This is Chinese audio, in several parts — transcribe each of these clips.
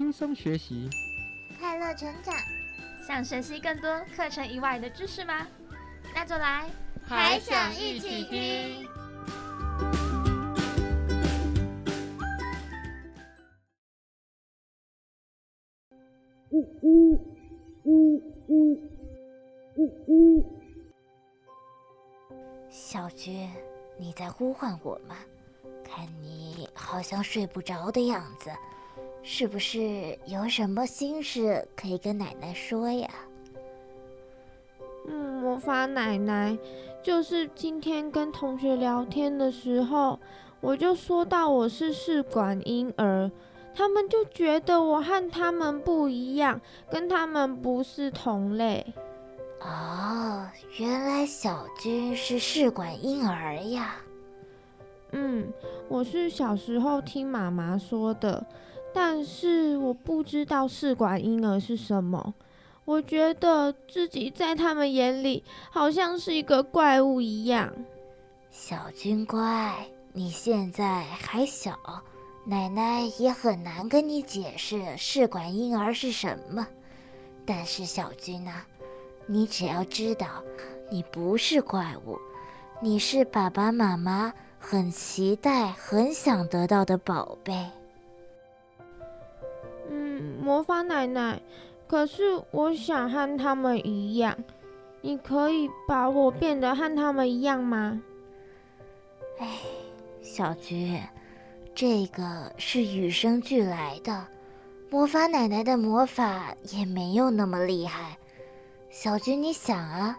轻松学习，快乐成长。想学习更多课程以外的知识吗？那就来还想一起听。呜呜呜呜呜呜！小军，你在呼唤我吗？看你好像睡不着的样子，是不是有什么心事可以跟奶奶说呀？嗯，魔法奶奶，就是今天跟同学聊天的时候，我就说到我是试管婴儿。他们就觉得我和他们不一样，跟他们不是同类。哦，原来小军是试管婴儿呀。嗯，我是小时候听妈妈说的，但是我不知道试管婴儿是什么。我觉得自己在他们眼里好像是一个怪物一样。小军乖，你现在还小。奶奶也很难跟你解释试管婴儿是什么，但是小军啊，你只要知道，你不是怪物，你是爸爸妈妈很期待、很想得到的宝贝。魔法奶奶，可是我想和他们一样，你可以把我变得和他们一样吗？哎，小菊。这个是与生俱来的，魔法奶奶的魔法也没有那么厉害。小菊，你想啊，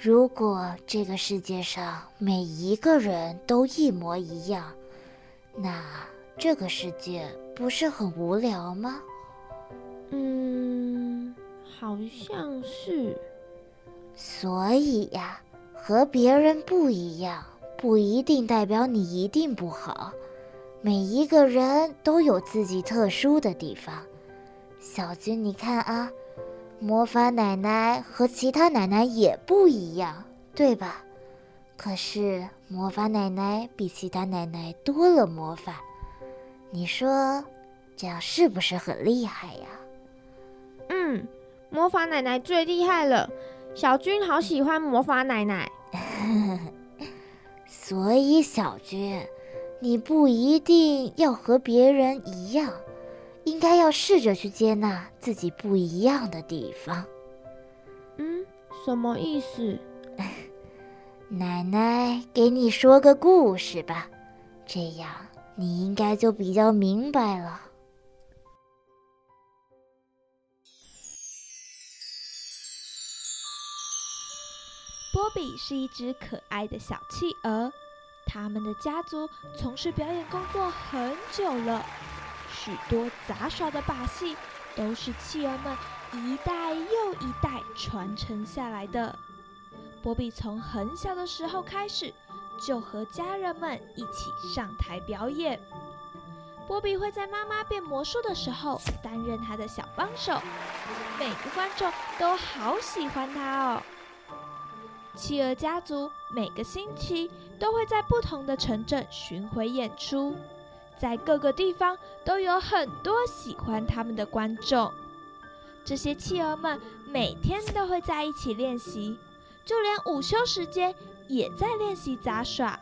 如果这个世界上每一个人都一模一样，那这个世界不是很无聊吗？嗯，好像是。所以呀，和别人不一样，不一定代表你一定不好。每一个人都有自己特殊的地方，小军，你看啊，魔法奶奶和其他奶奶也不一样，对吧？可是魔法奶奶比其他奶奶多了魔法，你说这样是不是很厉害呀？嗯，魔法奶奶最厉害了，小军好喜欢魔法奶奶，所以小军。你不一定要和别人一样，应该要试着去接纳自己不一样的地方。嗯，什么意思？奶奶给你说个故事吧，这样你应该就比较明白了。波比是一只可爱的小企鹅。他们的家族从事表演工作很久了，许多杂耍的把戏都是企鹅们一代又一代传承下来的。波比从很小的时候开始，就和家人们一起上台表演。波比会在妈妈变魔术的时候担任他的小帮手，每个观众都好喜欢他哦。企鹅家族每个星期都会在不同的城镇巡回演出，在各个地方都有很多喜欢他们的观众。这些企鹅们每天都会在一起练习，就连午休时间也在练习杂耍。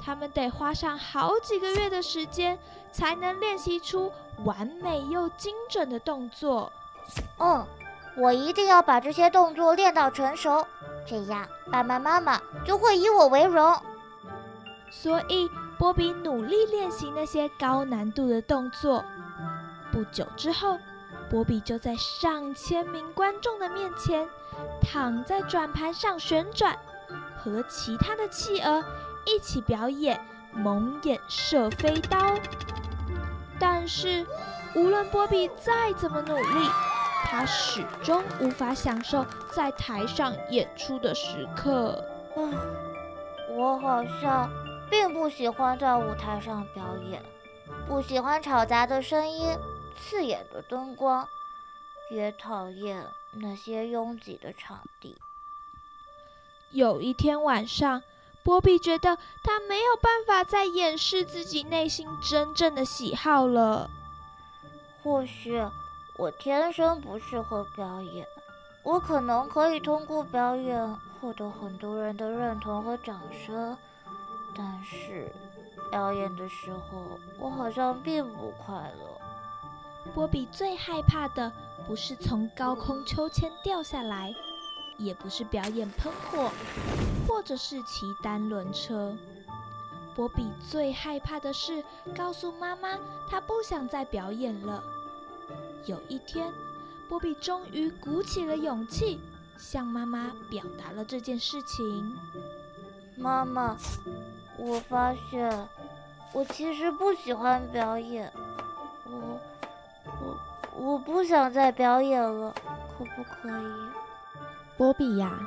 他们得花上好几个月的时间，才能练习出完美又精准的动作。嗯。我一定要把这些动作练到成熟，这样爸爸妈妈就会以我为荣。所以，波比努力练习那些高难度的动作。不久之后，波比就在上千名观众的面前，躺在转盘上旋转，和其他的企鹅一起表演蒙眼射飞刀。但是，无论波比再怎么努力，他始终无法享受在台上演出的时刻。嗯，我好像并不喜欢在舞台上表演，不喜欢嘈杂的声音、刺眼的灯光，也讨厌那些拥挤的场地。有一天晚上，波比觉得他没有办法再掩饰自己内心真正的喜好了。或许我天生不适合表演，我可能可以通过表演获得很多人的认同和掌声，但是表演的时候，我好像并不快乐。波比最害怕的不是从高空秋千掉下来，也不是表演喷火，或者是骑单轮车。波比最害怕的是告诉妈妈他不想再表演了。有一天，波比终于鼓起了勇气，向妈妈表达了这件事情。妈妈，我发现我其实不喜欢表演，我我我不想再表演了，可不可以？波比呀。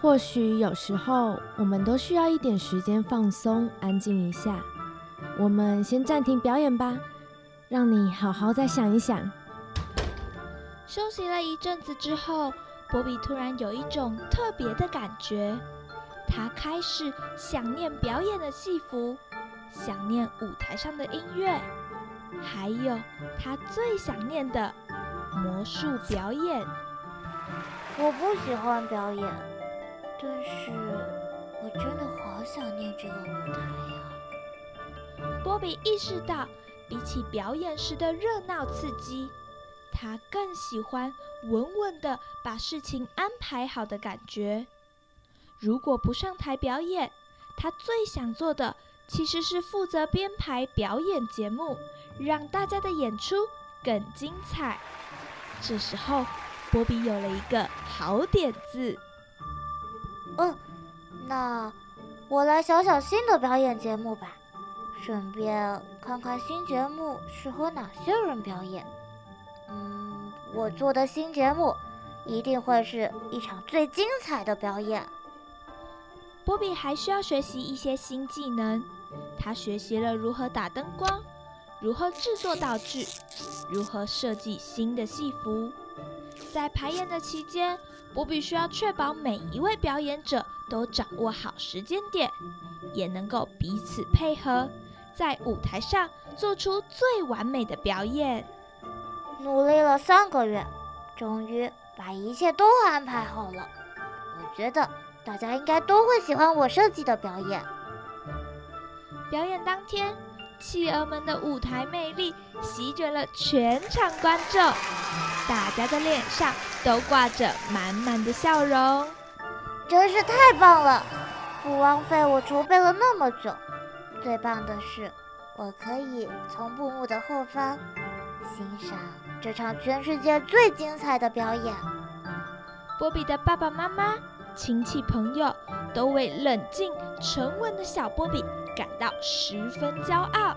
或许有时候我们都需要一点时间放松、安静一下。我们先暂停表演吧，让你好好再想一想。休息了一阵子之后，波比突然有一种特别的感觉，他开始想念表演的戏服，想念舞台上的音乐，还有他最想念的魔术表演。我不喜欢表演。但是我真的好想念这个舞台呀！波比意识到，比起表演时的热闹刺激，他更喜欢稳稳的把事情安排好的感觉。如果不上台表演，他最想做的其实是负责编排表演节目，让大家的演出更精彩。这时候，波比有了一个好点子。嗯，那我来想想新的表演节目吧，顺便看看新节目适合哪些人表演。我做的新节目一定会是一场最精彩的表演。波比还需要学习一些新技能，他学习了如何打灯光，如何制作道具，如何设计新的戏服。在排演的期间，波比需要确保每一位表演者都掌握好时间点，也能够彼此配合，在舞台上做出最完美的表演。努力了三个月，终于把一切都安排好了。我觉得大家应该都会喜欢我设计的表演。表演当天。企鹅们的舞台魅力席卷了全场观众，大家的脸上都挂着满满的笑容，真是太棒了！不枉费我筹备了那么久。最棒的是，我可以从布幕的后方欣赏这场全世界最精彩的表演。波比的爸爸妈妈、亲戚朋友都为冷静沉稳的小波比。感到十分骄傲，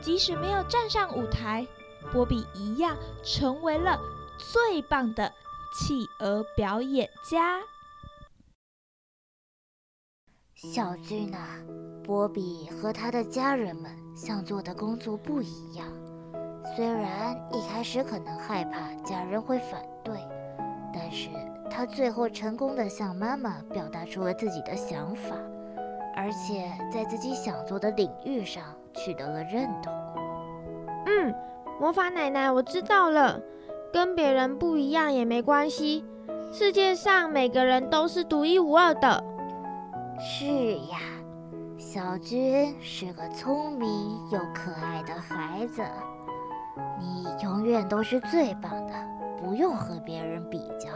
即使没有站上舞台，波比一样成为了最棒的企鹅表演家。小俊啊，波比和他的家人们想做的工作不一样。虽然一开始可能害怕家人会反对，但是他最后成功的向妈妈表达出了自己的想法。而且在自己想做的领域上取得了认同。嗯，魔法奶奶，我知道了。跟别人不一样也没关系，世界上每个人都是独一无二的。是呀，小军是个聪明又可爱的孩子，你永远都是最棒的，不用和别人比较。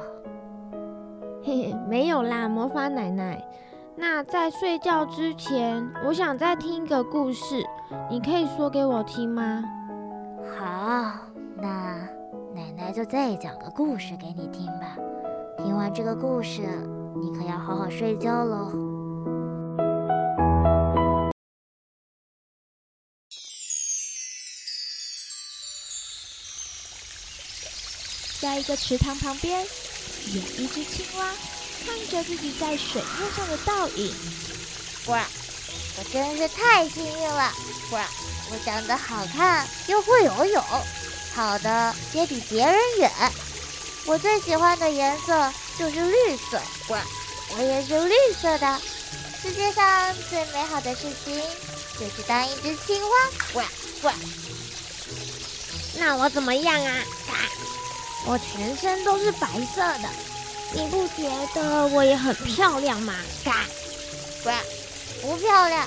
嘿嘿，没有啦，魔法奶奶。那在睡觉之前，我想再听一个故事，你可以说给我听吗？好，那奶奶就再讲个故事给你听吧。听完这个故事，你可要好好睡觉喽。在一个池塘旁边，有一只青蛙。看着自己在水面上的倒影，哇！我真是太幸运了！哇！我长得好看又会游泳，跑得也比别人远。我最喜欢的颜色就是绿色，哇！我也是绿色的。世界上最美好的事情就是当一只青蛙，哇哇！那我怎么样啊？我全身都是白色的，你不觉得我也很漂亮吗？嘎，不，不漂亮。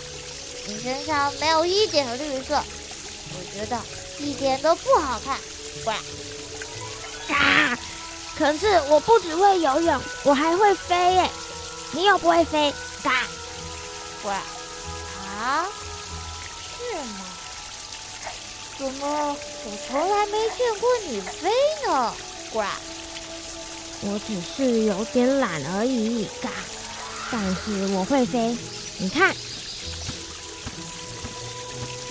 你身上没有一点绿色，我觉得一点都不好看。不，嘎。可是我不只会游泳，我还会飞耶。你又不会飞，嘎。不，啊？怎么我从来没见过你飞呢？呱，我只是有点懒而已，嘎。但是我会飞，你看。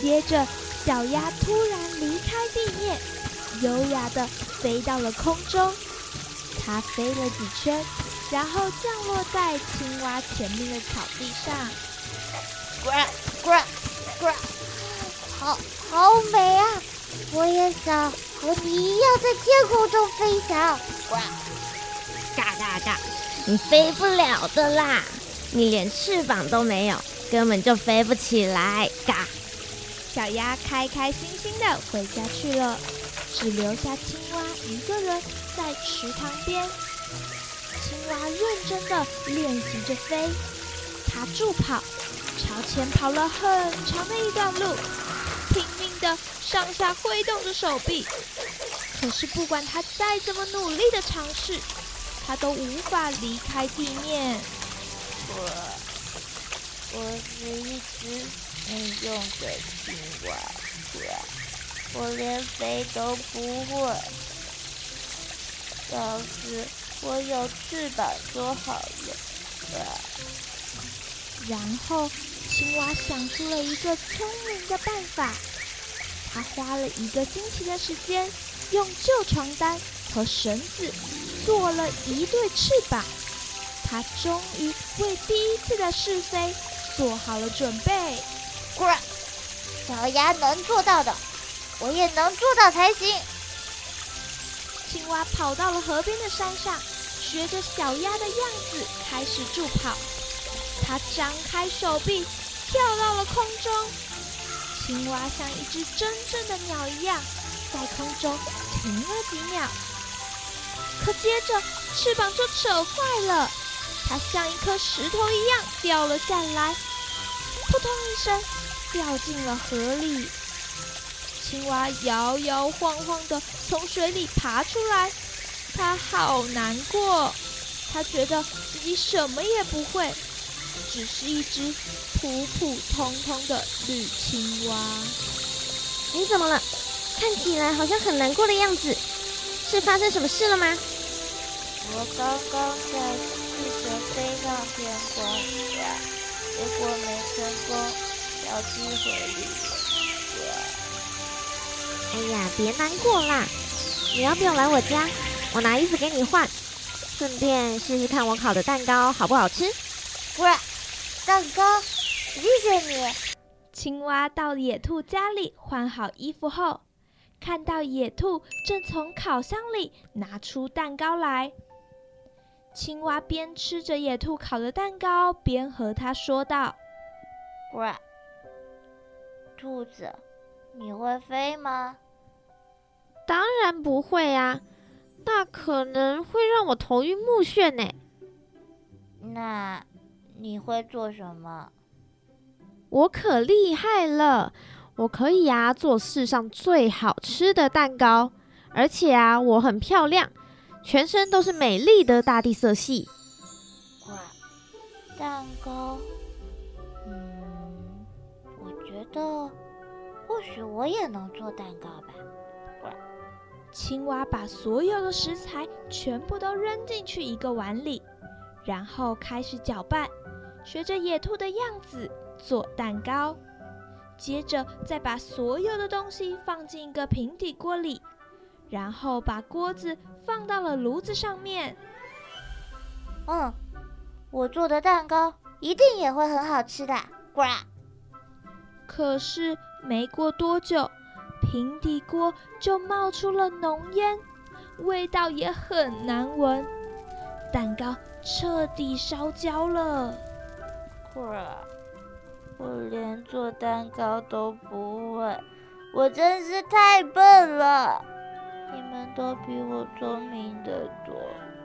接着，小鸭突然离开地面，优雅的飞到了空中。它飞了几圈，然后降落在青蛙前面的草地上。呱呱呱，好好美啊！我也想和你一样在天空中飞翔。呱，嘎嘎嘎，你飞不了的啦！你连翅膀都没有，根本就飞不起来。嘎，小鸭开开心心的回家去了，只留下青蛙一个人在池塘边。青蛙认真的练习着飞，它助跑，朝前跑了很长的一段路。上下挥动着手臂，可是不管他再怎么努力的尝试，他都无法离开地面。我，我是一只没用的青蛙，我连飞都不会。要是我有翅膀就好了。然后。青蛙想出了一个聪明的办法，他花了一个星期的时间，用旧床单和绳子做了一对翅膀。他终于为第一次的试飞做好了准备。果然，小鸭能做到的，我也能做到才行。青蛙跑到了河边的山上，学着小鸭的样子开始助跑。它张开手臂。跳到了空中，青蛙像一只真正的鸟一样，在空中停了几秒，可接着翅膀就扯坏了，它像一颗石头一样掉了下来，扑通一声掉进了河里。青蛙摇摇晃晃地从水里爬出来，它好难过，它觉得自己什么也不会。只是一只普普通通的绿青蛙。你怎么了？看起来好像很难过的样子。是发生什么事了吗？我刚刚在试着飞上天空，结果没成功，掉进河里了。哎呀，别难过啦！你要不要来我家？我拿衣服给你换，顺便试试看我烤的蛋糕好不好吃。不是。蛋糕，谢谢你。青蛙到野兔家里换好衣服后，看到野兔正从烤箱里拿出蛋糕来。青蛙边吃着野兔烤的蛋糕，边和他说道：“喂，兔子，你会飞吗？”“当然不会啊，那可能会让我头晕目眩呢。”“那……”你会做什么？我可厉害了！我可以呀，做世上最好吃的蛋糕，而且啊，我很漂亮，全身都是美丽的大地色系。哇，蛋糕？嗯，我觉得或许我也能做蛋糕吧。青蛙把所有的食材全部都扔进去一个碗里，然后开始搅拌。学着野兔的样子做蛋糕，接着再把所有的东西放进一个平底锅里，然后把锅子放到了炉子上面。嗯，我做的蛋糕一定也会很好吃的。呱！可是没过多久，平底锅就冒出了浓烟，味道也很难闻，蛋糕彻底烧焦了。我连做蛋糕都不会，我真是太笨了。你们都比我聪明得多。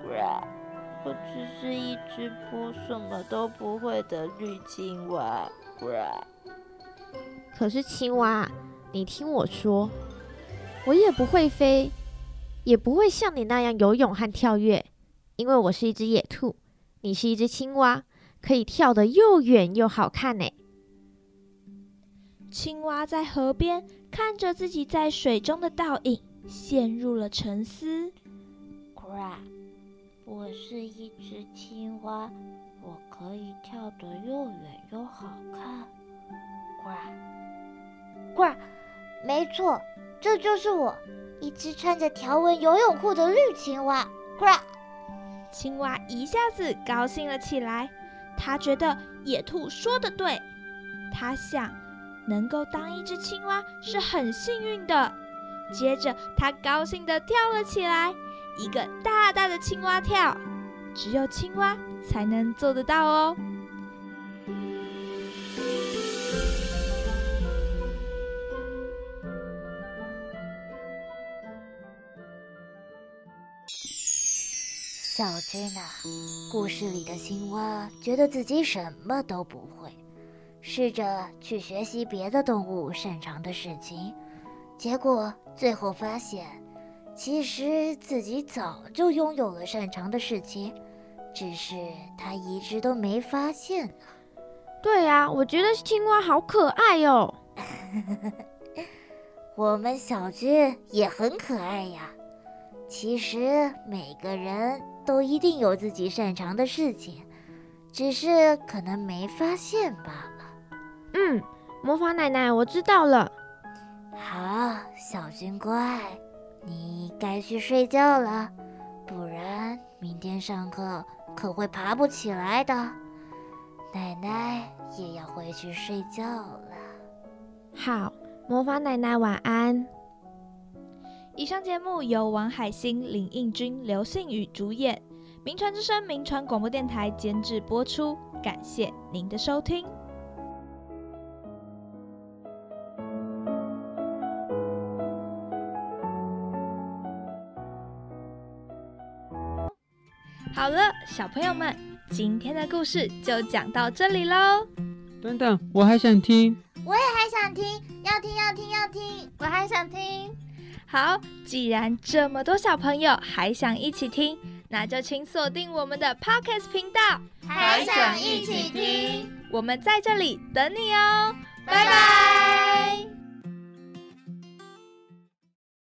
不然我只是一只不什么都不会的绿青蛙。不然可是青蛙，你听我说，我也不会飞，也不会像你那样游泳和跳跃，因为我是一只野兔，你是一只青蛙，可以跳得又远又好看呢。青蛙在河边看着自己在水中的倒影，陷入了沉思。我是一只青蛙，我可以跳得又远又好看。呱呱，没错，这就是我，一只穿着条纹游泳裤的绿青蛙。呱，青蛙一下子高兴了起来，他觉得野兔说的对，他想能够当一只青蛙是很幸运的。接着，他高兴地跳了起来。一个大大的青蛙跳，只有青蛙才能做得到哦。小军啊，故事里的青蛙觉得自己什么都不会，试着去学习别的动物擅长的事情，结果最后发现。其实自己早就拥有了擅长的事情，只是他一直都没发现呢。对呀，我觉得青蛙好可爱哟。我们小军也很可爱呀。其实每个人都一定有自己擅长的事情，只是可能没发现罢了。嗯，魔法奶奶，我知道了。好，小军乖。你该去睡觉了，不然明天上课可会爬不起来的。奶奶也要回去睡觉了。好，魔法奶奶晚安。以上节目由王海星、林应君、刘信宇主演，名传之声名传广播电台监制播出。感谢您的收听。好了，小朋友们，今天的故事就讲到这里喽。等等，我还想听。我也还想听，要听要听要听，我还想听。好，既然这么多小朋友还想一起听，那就请锁定我们的 Podcast 频道。还想一起听？我们在这里等你哦，拜拜。